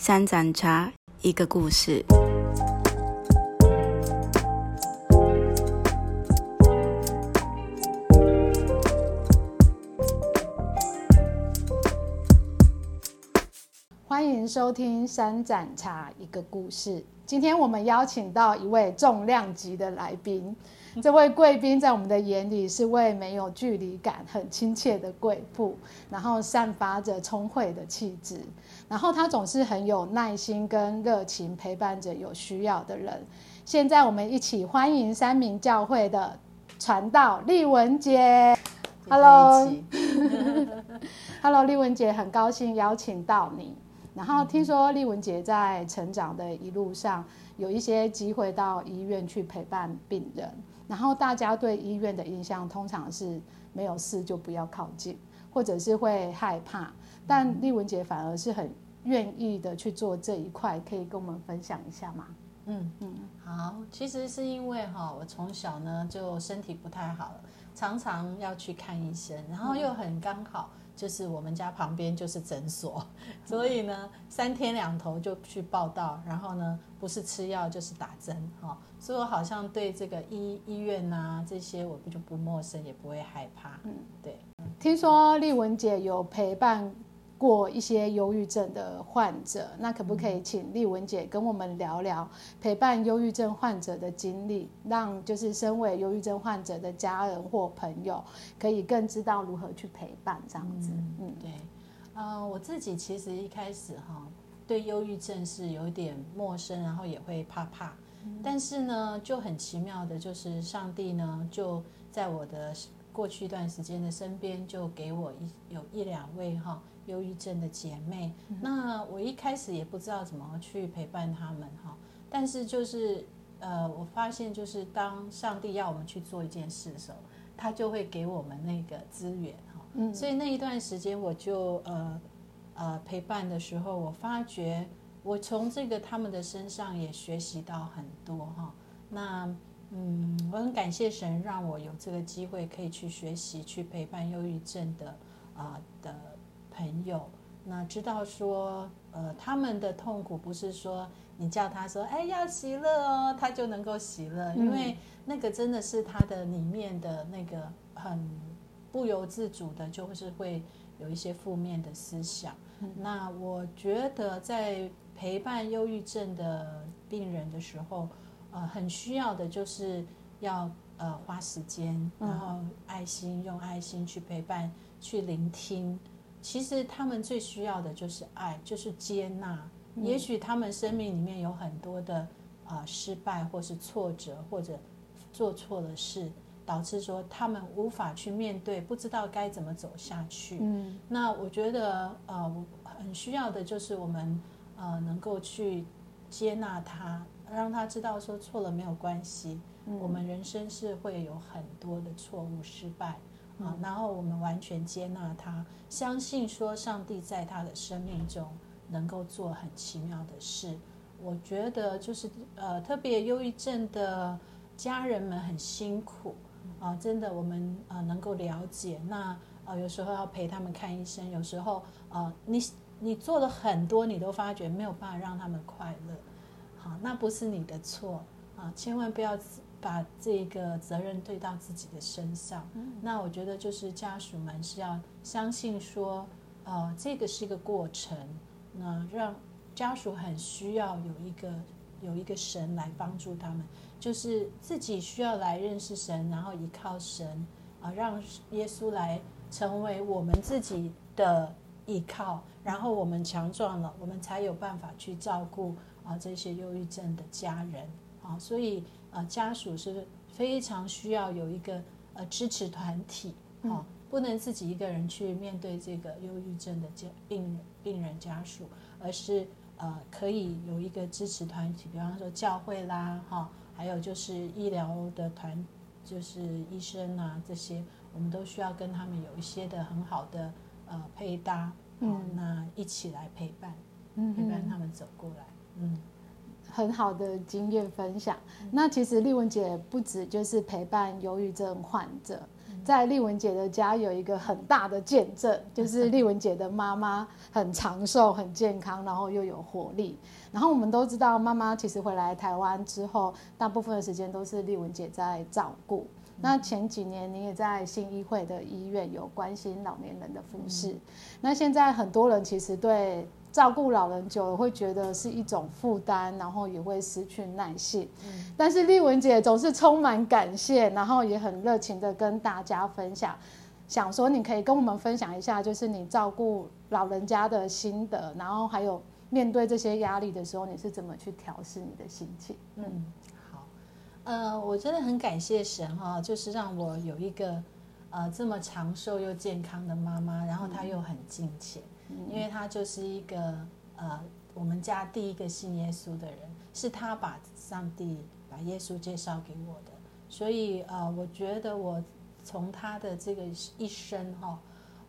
三盏茶，一个故事。欢迎收听三盏茶一个故事。今天我们邀请到一位重量级的来宾，这位贵宾在我们的眼里是位没有距离感、很亲切的贵妇，然后散发着聪慧的气质，然后他总是很有耐心跟热情陪伴着有需要的人。现在我们一起欢迎三明教会的传道丽文姐。Hello，Hello，丽文姐，很高兴邀请到你。然后听说丽文姐在成长的一路上，有一些机会到医院去陪伴病人。然后大家对医院的印象通常是没有事就不要靠近，或者是会害怕。但丽文姐反而是很愿意的去做这一块，可以跟我们分享一下吗？嗯嗯，好，其实是因为哈，我从小呢就身体不太好，常常要去看医生，然后又很刚好。就是我们家旁边就是诊所，所以呢，三天两头就去报道，然后呢，不是吃药就是打针，哈，所以我好像对这个医医院呐这些我不就不陌生，也不会害怕。嗯，对。听说丽文姐有陪伴。过一些忧郁症的患者，那可不可以请丽文姐跟我们聊聊陪伴忧郁症患者的经历，让就是身为忧郁症患者的家人或朋友可以更知道如何去陪伴这样子。嗯，对，呃，我自己其实一开始哈对忧郁症是有点陌生，然后也会怕怕，但是呢就很奇妙的，就是上帝呢就在我的过去一段时间的身边，就给我一有一两位哈。忧郁症的姐妹，那我一开始也不知道怎么去陪伴他们哈，但是就是呃，我发现就是当上帝要我们去做一件事的时候，他就会给我们那个资源哈，嗯，所以那一段时间我就呃呃陪伴的时候，我发觉我从这个他们的身上也学习到很多哈，那嗯，我很感谢神让我有这个机会可以去学习去陪伴忧郁症的啊的。朋友，那知道说，呃，他们的痛苦不是说你叫他说，哎，要喜乐哦，他就能够喜乐，因为那个真的是他的里面的那个很不由自主的，就是会有一些负面的思想。那我觉得在陪伴忧郁症的病人的时候，呃，很需要的就是要呃花时间，然后爱心用爱心去陪伴，去聆听。其实他们最需要的就是爱，就是接纳。也许他们生命里面有很多的啊失败，或是挫折，或者做错了事，导致说他们无法去面对，不知道该怎么走下去。嗯，那我觉得呃很需要的就是我们呃能够去接纳他，让他知道说错了没有关系。我们人生是会有很多的错误、失败。啊，然后我们完全接纳他，相信说上帝在他的生命中能够做很奇妙的事。我觉得就是呃，特别忧郁症的家人们很辛苦啊，真的我们呃能够了解。那呃有时候要陪他们看医生，有时候呃你你做了很多，你都发觉没有办法让他们快乐。好，那不是你的错啊，千万不要。把这个责任对到自己的身上，那我觉得就是家属们是要相信说，呃，这个是一个过程，那让家属很需要有一个有一个神来帮助他们，就是自己需要来认识神，然后依靠神啊，让耶稣来成为我们自己的依靠，然后我们强壮了，我们才有办法去照顾啊这些忧郁症的家人啊，所以。呃，家属是非常需要有一个呃支持团体，哈，不能自己一个人去面对这个忧郁症的家病人病人家属，而是呃可以有一个支持团体，比方说教会啦，哈，还有就是医疗的团，就是医生啊这些，我们都需要跟他们有一些的很好的呃配搭，嗯，那一起来陪伴，嗯，陪伴他们走过来，嗯。很好的经验分享。那其实丽文姐不止就是陪伴忧郁症患者，在丽文姐的家有一个很大的见证，就是丽文姐的妈妈很长寿、很健康，然后又有活力。然后我们都知道，妈妈其实回来台湾之后，大部分的时间都是丽文姐在照顾。那前几年你也在新医会的医院有关心老年人的服饰。那现在很多人其实对照顾老人久了会觉得是一种负担，然后也会失去耐性。但是丽文姐总是充满感谢，然后也很热情的跟大家分享，想说你可以跟我们分享一下，就是你照顾老人家的心得，然后还有面对这些压力的时候，你是怎么去调试你的心情？嗯，好，呃，我真的很感谢神哈，就是让我有一个呃这么长寿又健康的妈妈，然后她又很敬虔，因为他就是一个呃我们家第一个信耶稣的人，是他把上帝把耶稣介绍给我的，所以呃我觉得我从他的这个一生哈，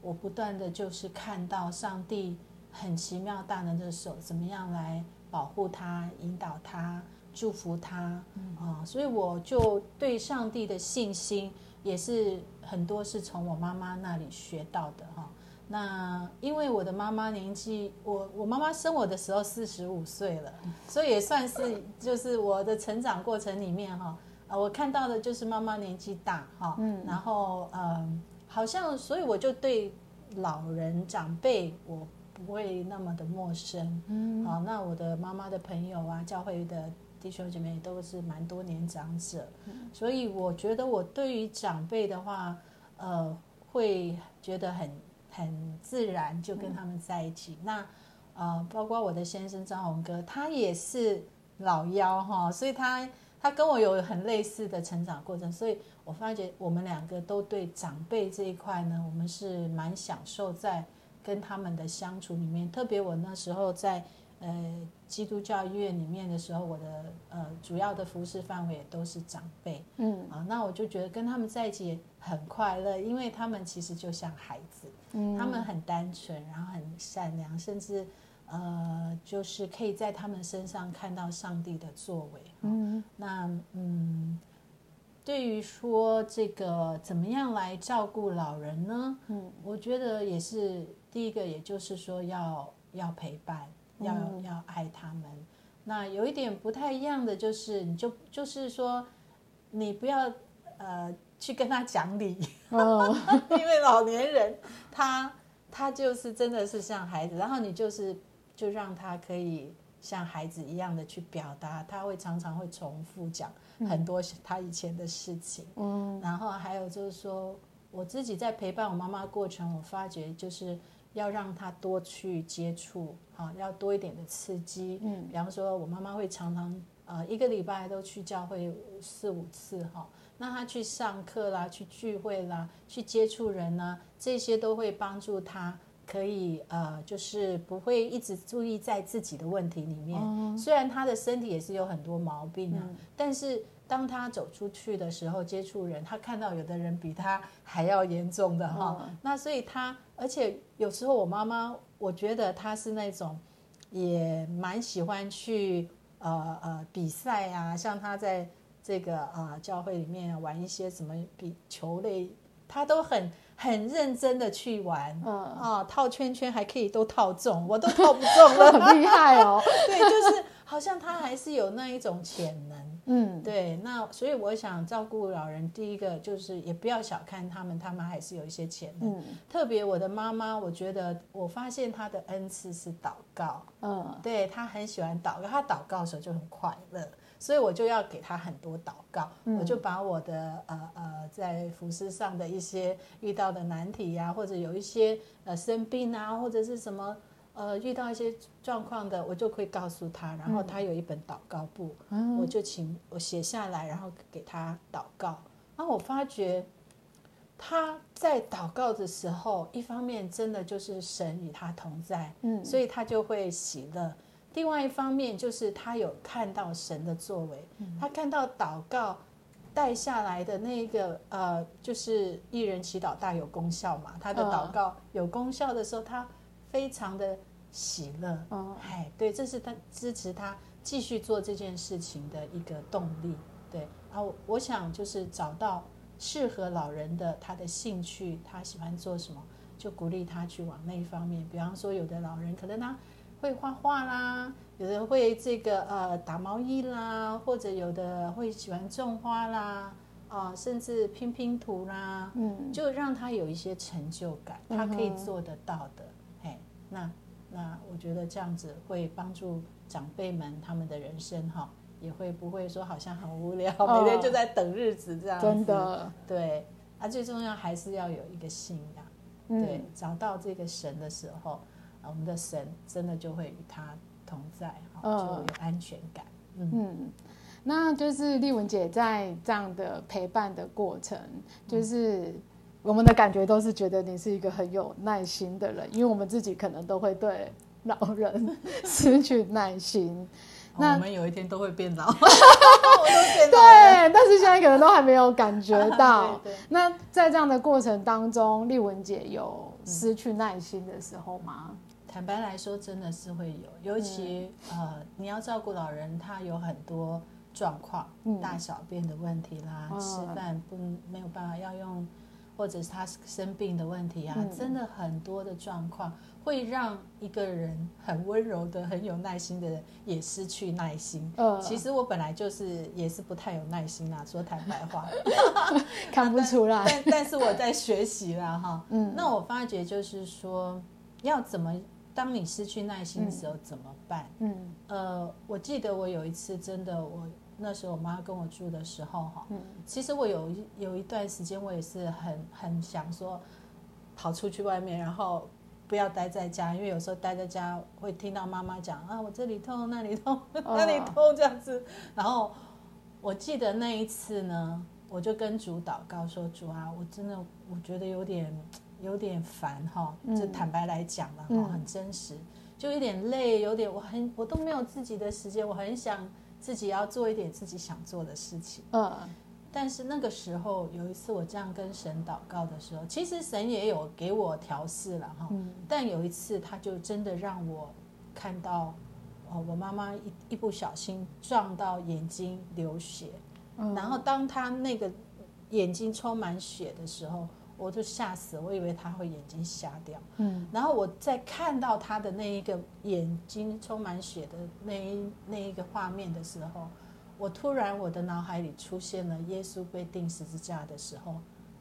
我不断的就是看到上帝很奇妙大能的手怎么样来保护他、引导他。祝福他啊，所以我就对上帝的信心也是很多是从我妈妈那里学到的哈。那因为我的妈妈年纪，我我妈妈生我的时候四十五岁了，所以也算是就是我的成长过程里面哈，呃，我看到的就是妈妈年纪大哈，嗯，然后嗯，好像所以我就对老人长辈我不会那么的陌生，嗯，好，那我的妈妈的朋友啊，教会的。弟兄姐妹都是蛮多年长者，所以我觉得我对于长辈的话，呃，会觉得很很自然，就跟他们在一起。那呃，包括我的先生张宏哥，他也是老幺哈，所以他他跟我有很类似的成长过程，所以我发觉我们两个都对长辈这一块呢，我们是蛮享受在跟他们的相处里面。特别我那时候在。呃，基督教医院里面的时候，我的呃主要的服侍范围也都是长辈，嗯啊，那我就觉得跟他们在一起很快乐，因为他们其实就像孩子，嗯，他们很单纯，然后很善良，甚至呃，就是可以在他们身上看到上帝的作为，嗯，那嗯，对于说这个怎么样来照顾老人呢？嗯，我觉得也是第一个，也就是说要要陪伴。要要爱他们，那有一点不太一样的就是，你就就是说，你不要呃去跟他讲理，因为老年人他他就是真的是像孩子，然后你就是就让他可以像孩子一样的去表达，他会常常会重复讲很多他以前的事情，嗯，然后还有就是说，我自己在陪伴我妈妈过程，我发觉就是。要让他多去接触，啊，要多一点的刺激。嗯，比方说，我妈妈会常常呃一个礼拜都去教会四五次，哈，那他去上课啦，去聚会啦，去接触人呢，这些都会帮助他，可以呃，就是不会一直注意在自己的问题里面。虽然他的身体也是有很多毛病啊，但是。当他走出去的时候，接触人，他看到有的人比他还要严重的哈，那所以他，而且有时候我妈妈，我觉得她是那种也蛮喜欢去呃呃比赛啊，像他在这个啊教会里面玩一些什么比球类，他都很很认真的去玩，嗯。啊套圈圈还可以都套中，我都套不中了，很厉害哦，对，就是好像他还是有那一种潜能。嗯，对，那所以我想照顾老人，第一个就是也不要小看他们，他们还是有一些潜能。嗯，特别我的妈妈，我觉得我发现她的恩赐是祷告。嗯，对她很喜欢祷告，她祷告的时候就很快乐，所以我就要给他很多祷告。我就把我的呃呃在服饰上的一些遇到的难题呀，或者有一些呃生病啊，或者是什么。呃，遇到一些状况的，我就会告诉他，然后他有一本祷告簿，我就请我写下来，然后给他祷告。然后我发觉他在祷告的时候，一方面真的就是神与他同在，嗯，所以他就会喜乐；另外一方面就是他有看到神的作为，他看到祷告带下来的那个呃，就是一人祈祷大有功效嘛。他的祷告有功效的时候，他非常的。喜乐，哎，对，这是他支持他继续做这件事情的一个动力，对然后，我想就是找到适合老人的他的兴趣，他喜欢做什么，就鼓励他去往那一方面。比方说，有的老人可能他会画画啦，有的会这个呃打毛衣啦，或者有的会喜欢种花啦，啊，甚至拼拼图啦，嗯就让他有一些成就感，他可以做得到的。嘿，那那我觉得这样子会帮助长辈们他们的人生哈，也会不会说好像很无聊，哦每天就在等日子这样子。真的，对，啊，最重要还是要有一个信仰。嗯对，找到这个神的时候，啊，我们的神真的就会与他同在，就有安全感。嗯，嗯，那就是丽文姐在这样的陪伴的过程，就是我们的感觉都是觉得你是一个很有耐心的人，因为我们自己可能都会对老人 失去耐心。那哦我们有一天都会变老，我 都变老。对，但是现在可能都还没有感觉到。对对那在这样的过程当中，丽文姐有失去耐心的时候吗？坦白来说，真的是会有，尤其、呃，你要照顾老人，他有很多状况，嗯大小便的问题啦，嗯吃饭不没有办法要用，或者是他生病的问题啊，嗯真的很多的状况会让一个人很温柔的、很有耐心的人也失去耐心。呃，其实我本来就是也是不太有耐心啦，说坦白话 看不出来。但但是我在学习啦哈。嗯那我发觉就是说，要怎么当你失去耐心的时候怎么办？嗯呃，我记得我有一次真的，我那时候我妈跟我住的时候哈，嗯其实我有一有一段时间我也是很很想说跑出去外面，然后不要待在家，因为有时候待在家会听到妈妈讲啊，我这里痛那里痛 那里痛这样子。然后我记得那一次呢，我就跟主祷告说，主啊，我真的我觉得有点有点烦哈，就坦白来讲了哈，嗯很真实，就有点累，有点我很我都没有自己的时间，我很想自己要做一点自己想做的事情。嗯。但是那个时候有一次我这样跟神祷告的时候，其实神也有给我调试了哈。嗯。但有一次他就真的让我看到，哦，我妈妈一一不小心撞到眼睛流血，嗯。然后当他那个眼睛充满血的时候，我就吓死了，我以为他会眼睛瞎掉。嗯。然后我在看到他的那一个眼睛充满血的那一那一个画面的时候，我突然我的脑海里出现了耶稣被钉十字架的时候，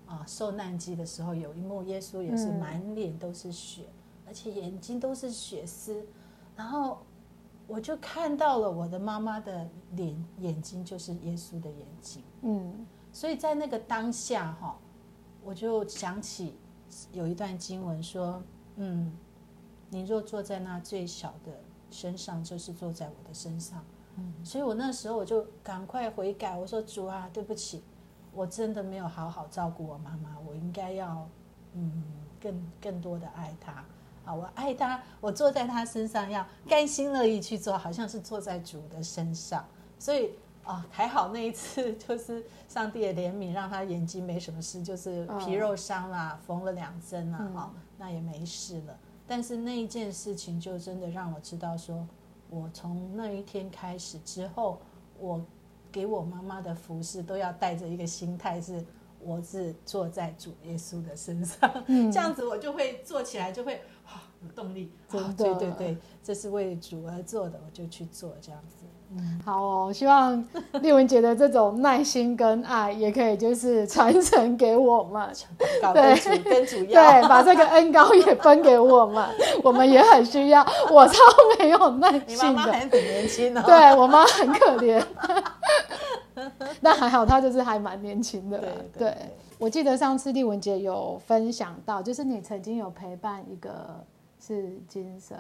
啊，受难记的时候有一幕，耶稣也是嗯满脸都是血，而且眼睛都是血丝，然后我就看到了我的妈妈的脸眼睛就是耶稣的眼睛，嗯。所以在那个当下哈，我就想起有一段经文说，嗯，你若坐在那最小的身上，就是坐在我的身上。嗯，所以我那时候我就赶快悔改，我说主啊，对不起，我真的没有好好照顾我妈妈，我应该要嗯更更多的爱她。啊，我爱她，我坐在她身上要甘心乐意去做，好像是坐在主的身上。所以啊，还好那一次就是上帝的怜悯，让他眼睛没什么事，就是皮肉伤啦，缝了两针啊，哈、那也没事了。但是那一件事情就真的让我知道说，我从那一天开始之后，我给我妈妈的服饰都要带着一个心态是。我是坐在主耶稣的身上，嗯这样子我就会做起来就会啊有动力。对对对，这是为主而做的，我就去做这样子。嗯，好哦，希望丽文姐的这种耐心跟爱，也可以就是传承给我们。搞对跟主。对，把这个恩高也分给我们，我们也很需要。我超没有耐你妈性的，妈还很年轻哦。对我妈很可怜，那还好她就是还蛮年轻的对我记得上次丽文姐有分享到，就是你曾经有陪伴一个是精神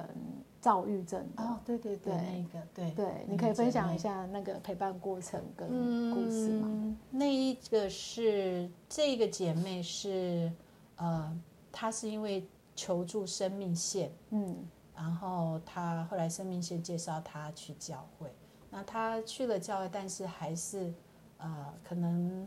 躁郁症的。哦，对对对，对。那个对对，你可以分享一下那个陪伴过程跟故事吗？嗯，那一个是这个姐妹是呃，她是因为求助生命线，嗯。然后她后来生命线介绍她去教会，那她去了教会，但是还是呃可能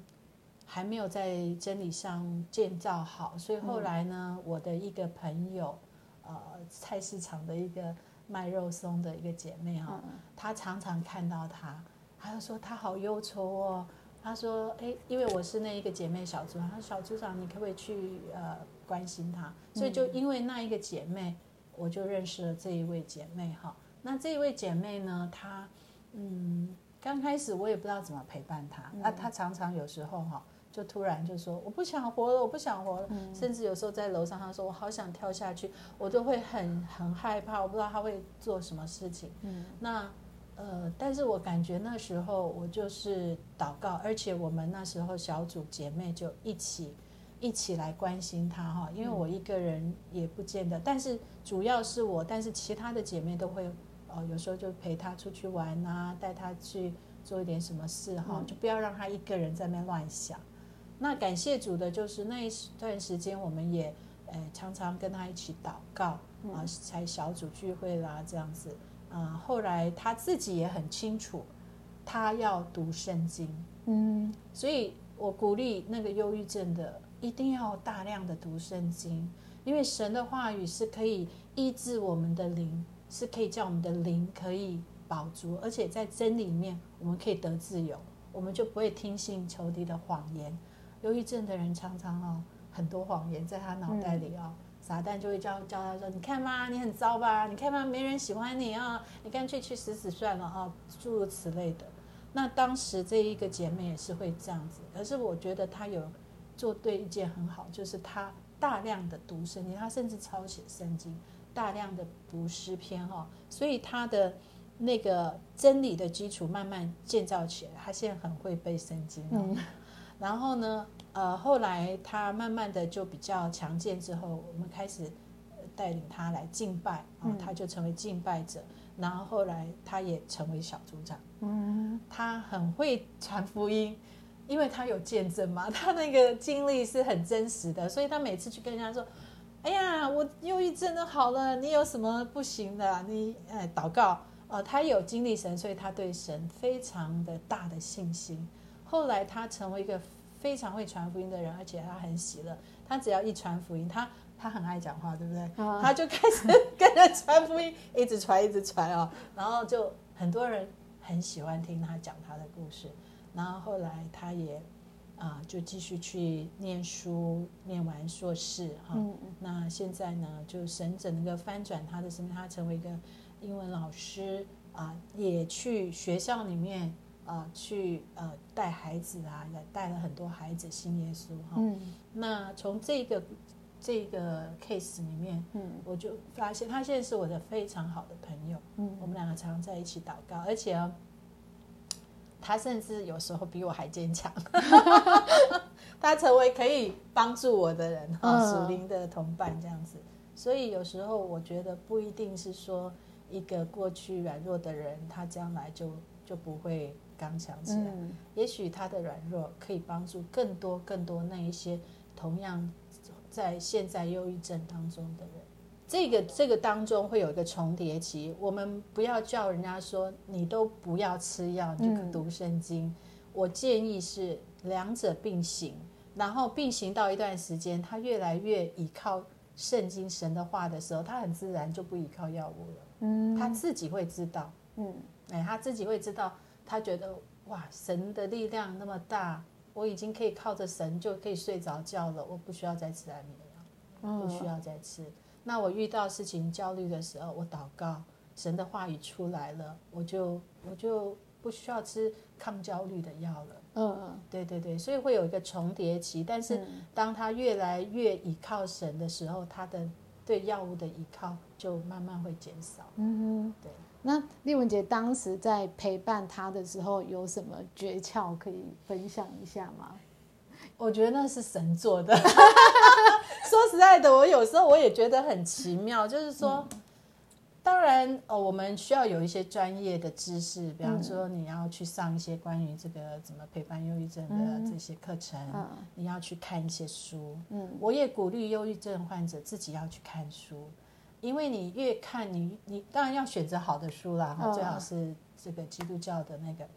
还没有在真理上建造好，所以后来呢，我的一个朋友，呃，菜市场的一个卖肉松的一个姐妹哈、嗯她常常看到她，她就说她好忧愁哦，她说：“哎，因为我是那一个姐妹小组长，她说小组长，你可不可以去呃关心她？所以就因为那一个姐妹，我就认识了这一位姐妹哈。那这一位姐妹呢，她嗯，刚开始我也不知道怎么陪伴她，那她常常有时候哈，就突然就说我不想活了，我不想活了，甚至有时候在楼上，他说我好想跳下去，我都会很很害怕，我不知道他会做什么事情。嗯，那。呃，但是我感觉那时候我就是祷告，而且我们那时候小组姐妹就一起一起来关心他哈，因为我一个人也不见得，但是主要是我，但是其他的姐妹都会哦，有时候就陪他出去玩啊，带他去做一点什么事哈，就不要让他一个人在那乱想。那感谢主的就是那一段时间，我们也呃常常跟他一起祷告啊，才小组聚会啦这样子。啊，后来他自己也很清楚，他要读圣经，嗯，所以我鼓励那个忧郁症的一定要大量的读圣经，因为神的话语是可以医治我们的灵，是可以叫我们的灵可以保足，而且在真理里面我们可以得自由，我们就不会听信仇敌的谎言。忧郁症的人常常哦，很多谎言在他脑袋里哦。撒旦就会教教他说：“你看嘛，你很糟吧？你看嘛，没人喜欢你啊！你干脆去死死算了啊！”诸如此类的。那当时这一个姐妹也是会这样子，可是我觉得她有做对一件很好，就是她大量的读圣经，她甚至抄写圣经，大量的读诗篇哈，所以她的那个真理的基础慢慢建造起来。她现在很会背圣经嗯，然后呢？呃，后来他慢慢的就比较强健，之后我们开始带领他来敬拜，然后，他就成为敬拜者。然后后来他也成为小组长，嗯，他很会传福音，因为他有见证嘛，他那个经历是很真实的，所以他每次去跟人家说：“哎呀，我忧郁症都好了，你有什么不行的？你哎祷告。”呃，他有经历神，所以他对神非常的大的信心。后来他成为一个。非常会传福音的人，而且他很喜乐。他只要一传福音，他他很爱讲话，对不对？他就开始跟着传福音，一直传，一直传哦。然后就很多人很喜欢听他讲他的故事。然后后来他也啊，就继续去念书，念完硕士哈。那现在呢，就神整个翻转他的生命，他成为一个英文老师啊，也去学校里面。啊，去呃带孩子啊，也带了很多孩子信耶稣哈。嗯。那从这个这个 case 里面，嗯，我就发现他现在是我的非常好的朋友。嗯。我们两个常常在一起祷告，而且他甚至有时候比我还坚强。他成为可以帮助我的人哈，属灵的同伴这样子。所以有时候我觉得不一定是说一个过去软弱的人，他将来就就不会。刚强起来，也许他的软弱可以帮助更多更多那一些同样在现在忧郁症当中的人。这个这个当中会有一个重叠期，我们不要叫人家说你都不要吃药，你就读圣经。我建议是两者并行，然后并行到一段时间，他越来越依靠圣经神的话的时候，他很自然就不依靠药物了。嗯，他自己会知道。嗯，哎，他自己会知道。他觉得哇，神的力量那么大，我已经可以靠着神就可以睡着觉了，我不需要再吃安眠药，不需要再吃。那我遇到事情焦虑的时候，我祷告，神的话语出来了，我就我就不需要吃抗焦虑的药了。嗯嗯，对对对，所以会有一个重叠期，但是当他越来越倚靠神的时候，他的对药物的依靠就慢慢会减少。嗯哼，对。那丽文姐当时在陪伴他的时候，有什么诀窍可以分享一下吗？我觉得那是神做的。说实在的，我有时候我也觉得很奇妙，就是说，当然哦，我们需要有一些专业的知识，比方说你要去上一些关于这个怎么陪伴忧郁症的这些课程，你要去看一些书。嗯，我也鼓励忧郁症患者自己要去看书。因为你越看，你你当然要选择好的书啦，哈，最好是这个基督教的那个，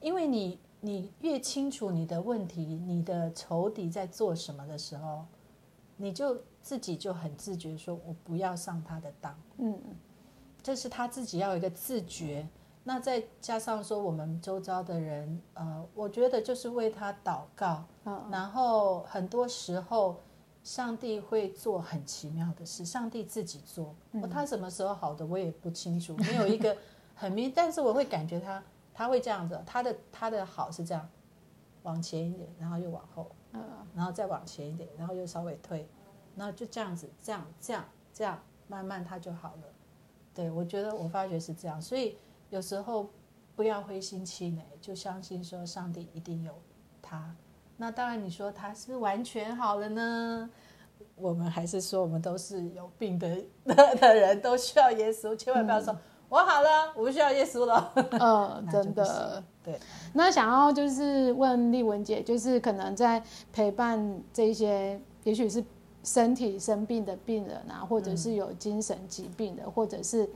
因为你你越清楚你的问题，你的仇敌在做什么的时候，你就自己就很自觉说，我不要上他的当，嗯，这是他自己要有一个自觉。那再加上说我们周遭的人，呃，我觉得就是为他祷告，嗯。然后很多时候上帝会做很奇妙的事，上帝自己做，他什么时候好的我也不清楚，没有 一个很明，但是我会感觉他他会这样子，他的他的好是这样，往前一点，然后又往后，嗯然后再往前一点，然后又稍微退，然后就这样子，这样这样这样，慢慢他就好了。对我觉得我发觉是这样，所以有时候不要灰心气馁，就相信说上帝一定有他。那当然，你说他是不是完全好了呢？我们还是说我们都是有病的 的人，都需要耶稣，千万不要说、我好了，我不需要耶稣了。嗯，真的。对，那想要就是问丽文姐，就是可能在陪伴这些，也许是身体生病的病人啊，或者是有精神疾病的，或者是嗯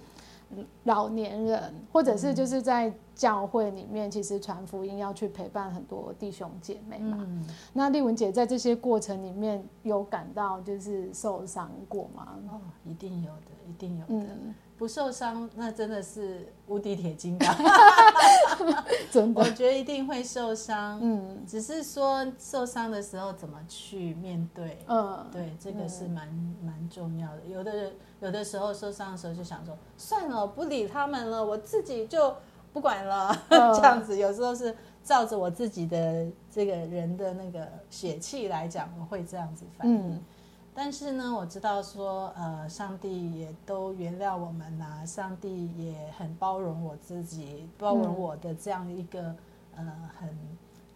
老年人，或者是就是在教会里面，其实传福音要去陪伴很多弟兄姐妹嘛。嗯，那丽文姐在这些过程里面有感到就是受伤过吗？哦，一定有的，一定有的。嗯，不受伤，那真的是无敌铁金刚。真的，我觉得一定会受伤，嗯只是说受伤的时候怎么去面对。嗯，对，这个是蛮蛮重要的。有的人有的时候受伤的时候就想说，算了，不理他们了，我自己就不管了，嗯 这样子。有时候是照着我自己的这个人的那个血气来讲，我会这样子反应。嗯但是呢，我知道说，呃，上帝也都原谅我们呐、上帝也很包容我自己，包容我的这样一个、呃很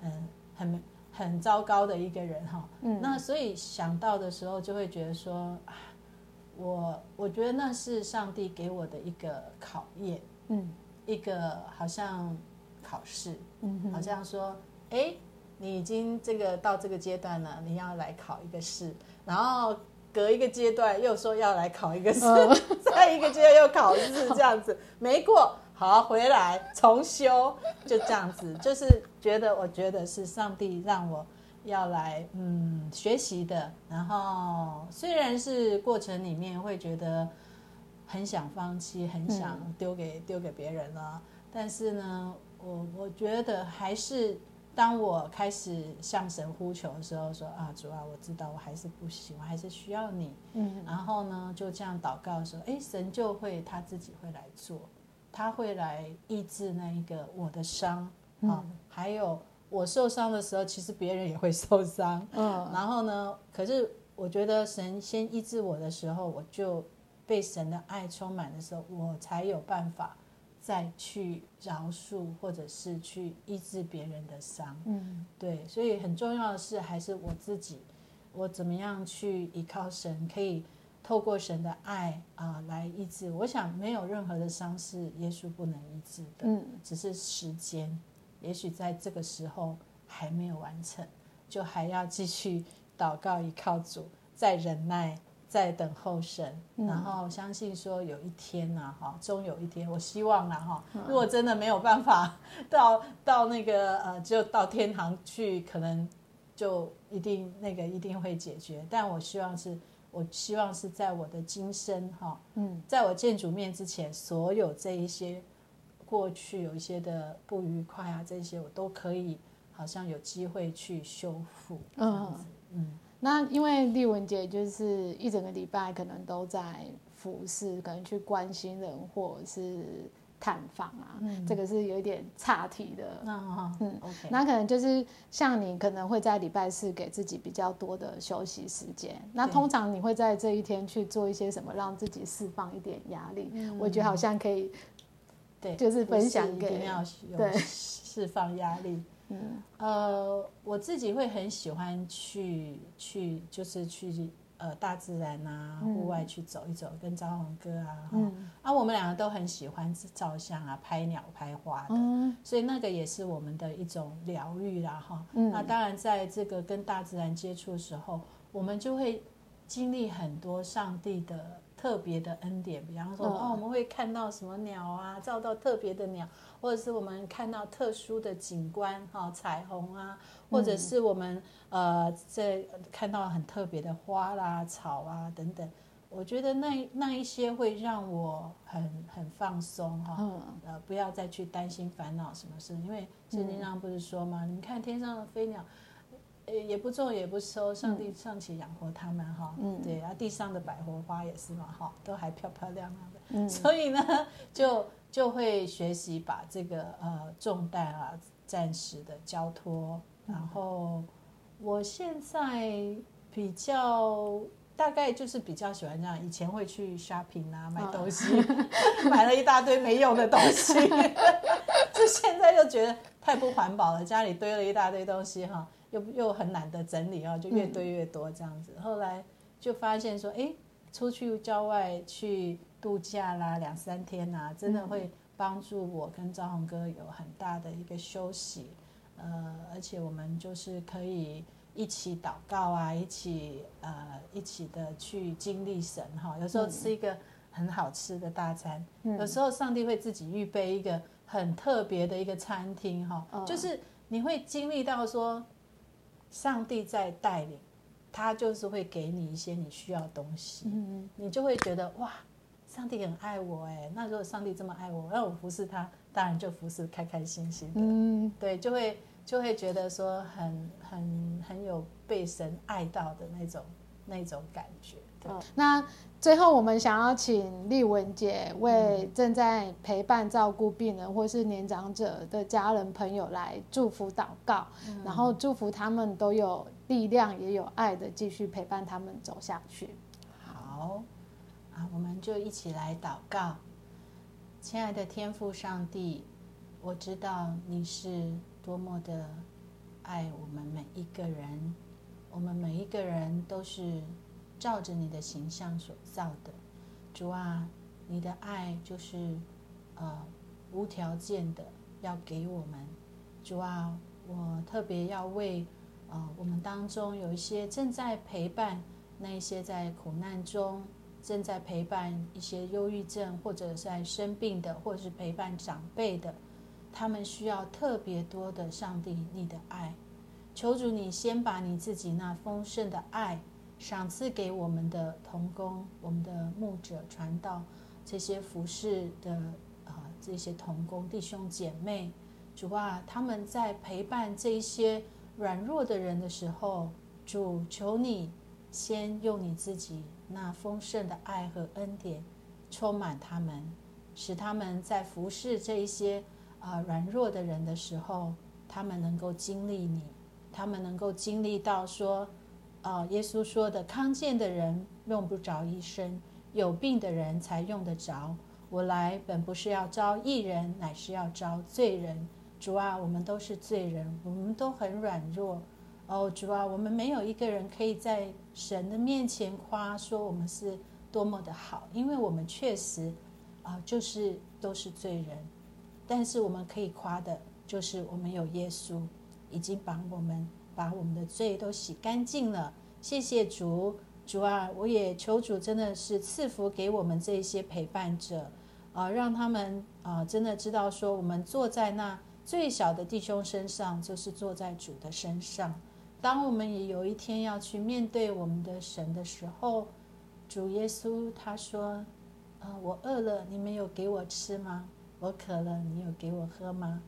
很很很糟糕的一个人哈。嗯。那所以想到的时候，就会觉得说，啊，我我觉得那是上帝给我的一个考验，嗯。一个好像考试，嗯好像说，哎，你已经这个到这个阶段了，你要来考一个试，然后隔一个阶段又说要来考一个试，嗯 再一个阶段又考试，这样子没过，好回来重修，就这样子，就是觉得我觉得是上帝让我。要来嗯学习的，然后虽然是过程里面会觉得很想放弃，很想丢给、丢给别人了，但是呢，我我觉得还是当我开始向神呼求的时候说，啊主啊，我知道我还是不行，我还是需要你。嗯然后呢，就这样祷告的时候，哎，神就会他自己会来做，他会来医治那一个我的伤啊，还有我受伤的时候，其实别人也会受伤。嗯然后呢，可是我觉得神先医治我的时候，我就被神的爱充满的时候，我才有办法再去饶恕，或者是去医治别人的伤。嗯对，所以很重要的是还是我自己，我怎么样去依靠神，可以透过神的爱啊、来医治。我想没有任何的伤是耶稣不能医治的，嗯只是时间，也许在这个时候还没有完成，就还要继续 祷告，依靠主，再忍耐。再等候神，然后相信说有一天呐、哈，终有一天，我希望啊，哈，如果真的没有办法到到那个呃，只有到天堂去，可能就一定那个一定会解决。但我希望是，我希望是在我的今生哈，嗯。在我见主面之前，所有这一些过去有一些的不愉快啊，这些我都可以好像有机会去修复。这样子。嗯那因为丽文姐就是一整个礼拜可能都在服侍，可能去关心人或者是探访啊，这个是有一点岔题的。嗯，OK，那可能就是像你可能会在礼拜四给自己比较多的休息时间。那通常你会在这一天去做一些什么，让自己释放一点压力？我觉得好像可以，对，就是分享一给定要有对释放压力。嗯。呃，我自己会很喜欢去去，就是去呃大自然啊，户外去走一走，跟张宏哥啊，嗯。啊，我们两个都很喜欢照相啊，拍鸟、拍花的，嗯所以那个也是我们的一种疗愈啦，哈。嗯。那当然，在这个跟大自然接触的时候，我们就会经历很多上帝的特别的恩典，比方说，嗯哦，我们会看到什么鸟啊，照到特别的鸟，或者是我们看到特殊的景观，哈、彩虹啊，或者是我们呃在看到很特别的花啦、草啊等等。我觉得那那一些会让我很很放松哈，嗯呃，不要再去担心烦恼什么事，因为圣经上不是说吗？你看天上的飞鸟，呃，也不种也不收，上帝尚且养活他们哈，嗯。对，啊，地上的百合花也是嘛哈，都还漂漂亮亮的，嗯。所以呢，就就会学习把这个呃重担啊暂时的交托，然后我现在比较大概就是比较喜欢这样，以前会去 shopping 啊买东西，买了一大堆没用的东西，就现在就觉得太不环保了，家里堆了一大堆东西哈，又又很懒得整理哦，就越堆越多这样子。后来就发现说，哎，出去郊外去度假啦，两三天呐、真的会帮助我跟张宏哥有很大的一个休息。呃，而且我们就是可以一起祷告啊，一起呃一起的去经历神哈。有时候吃一个很好吃的大餐，有时候上帝会自己预备一个很特别的一个餐厅哈，嗯就是你会经历到说，上帝在带领，他就是会给你一些你需要的东西，嗯你就会觉得哇，上帝很爱我哎，那如果上帝这么爱我，那我服侍他，当然就服侍开开心心的。嗯对，就会就会觉得说很很很有被神爱到的那种那种感觉。对，嗯。那最后，我们想要请丽文姐为正在陪伴照顾病人或是年长者的家人朋友来祝福祷告，然后祝福他们都有力量也有爱的继续陪伴他们走下去。好。啊，我们就一起来祷告。亲爱的天父上帝，我知道你是多么的爱我们每一个人，我们每一个人都是照着你的形象所造的。主啊，你的爱就是呃无条件的要给我们。主啊，我特别要为呃我们当中有一些正在陪伴那些在苦难中。正在陪伴一些忧郁症或者在生病的，或者是陪伴长辈的，他们需要特别多的上帝你的爱。求主你先把你自己那丰盛的爱赏赐给我们的童工、我们的牧者、传道这些服侍的啊、这些童工弟兄姐妹。主啊，他们在陪伴这些软弱的人的时候，主求你先用你自己那丰盛的爱和恩典充满他们，使他们在服侍这一些啊、软弱的人的时候，他们能够经历你，他们能够经历到说，呃，耶稣说的康健的人用不着医生，有病的人才用得着。我来本不是要招义人，乃是要招罪人。主啊，我们都是罪人，我们都很软弱。哦，主啊，我们没有一个人可以在神的面前夸说我们是多么的好，因为我们确实啊、就是都是罪人。但是我们可以夸的，就是我们有耶稣，已经把我们把我们的罪都洗干净了。谢谢主，主啊，我也求主真的是赐福给我们这些陪伴者，啊、让他们啊、真的知道说，我们坐在那最小的弟兄身上，就是坐在主的身上。当我们也有一天要去面对我们的神的时候，主耶稣他说：“呃，我饿了，你们有给我吃吗？我渴了，你有给我喝吗？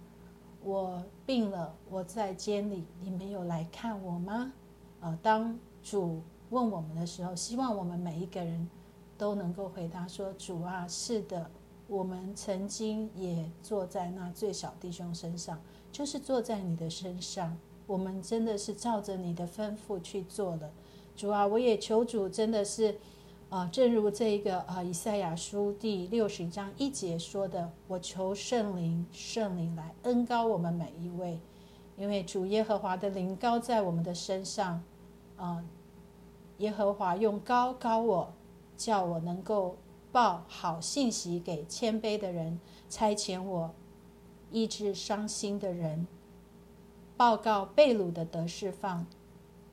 我病了，我在监里，你们有来看我吗？”呃，当主问我们的时候，希望我们每一个人都能够回答说：“主啊，是的，我们曾经也坐在那最小弟兄身上，就是坐在你的身上。”我们真的是照着你的吩咐去做了，主啊，我也求主真的是，啊、正如这一个啊、以赛亚书第六十章一节说的，我求圣灵，圣灵来恩高我们每一位，因为主耶和华的灵高在我们的身上，啊、耶和华用高高我，叫我能够报好信息给谦卑的人，差遣我医治伤心的人。报告被掳的得释放，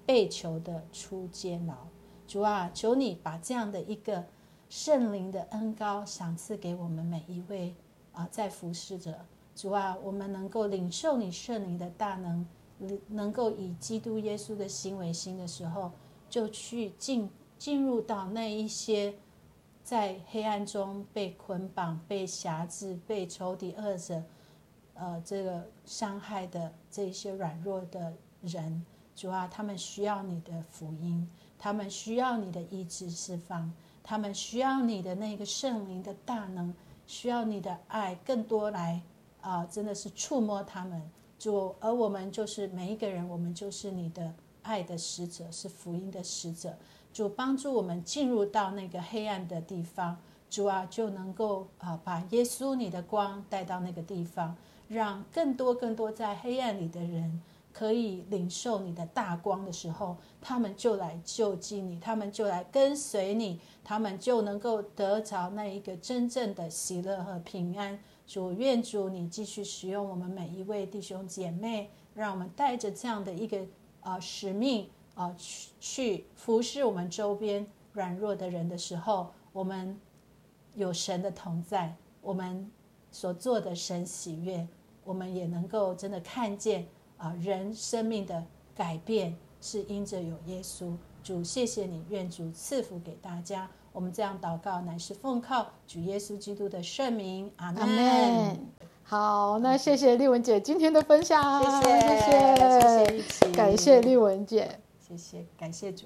被囚的出监牢。主啊，求你把这样的一个圣灵的恩高赏赐给我们每一位啊，在服侍者。主啊，我们能够领受你圣灵的大能，能够以基督耶稣的心为心的时候，就去进进入到那一些在黑暗中被捆绑、被辖制、被仇敌恶者呃这个伤害的这些软弱的人，主啊，他们需要你的福音，他们需要你的医治释放，他们需要你的那个圣灵的大能，需要你的爱更多来啊，真的是触摸他们。主，而我们就是每一个人，我们就是你的爱的使者，是福音的使者。主帮助我们进入到那个黑暗的地方，主啊，就能够啊把耶稣你的光带到那个地方，让更多更多在黑暗里的人可以领受你的大光的时候，他们就来救济你，他们就来跟随你，他们就能够得着那一个真正的喜乐和平安。主愿主你继续使用我们每一位弟兄姐妹，让我们带着这样的一个呃使命啊去去服侍我们周边软弱的人的时候，我们有神的同在，我们所做的神喜悦，我们也能够真的看见啊人生命的改变是因着有耶稣。主谢谢你，愿主赐福给大家。我们这样祷告，乃是奉靠主耶稣基督的圣名，阿门。好，那谢谢丽文姐今天的分享，谢谢，谢谢，感谢丽文姐，谢谢，感谢主。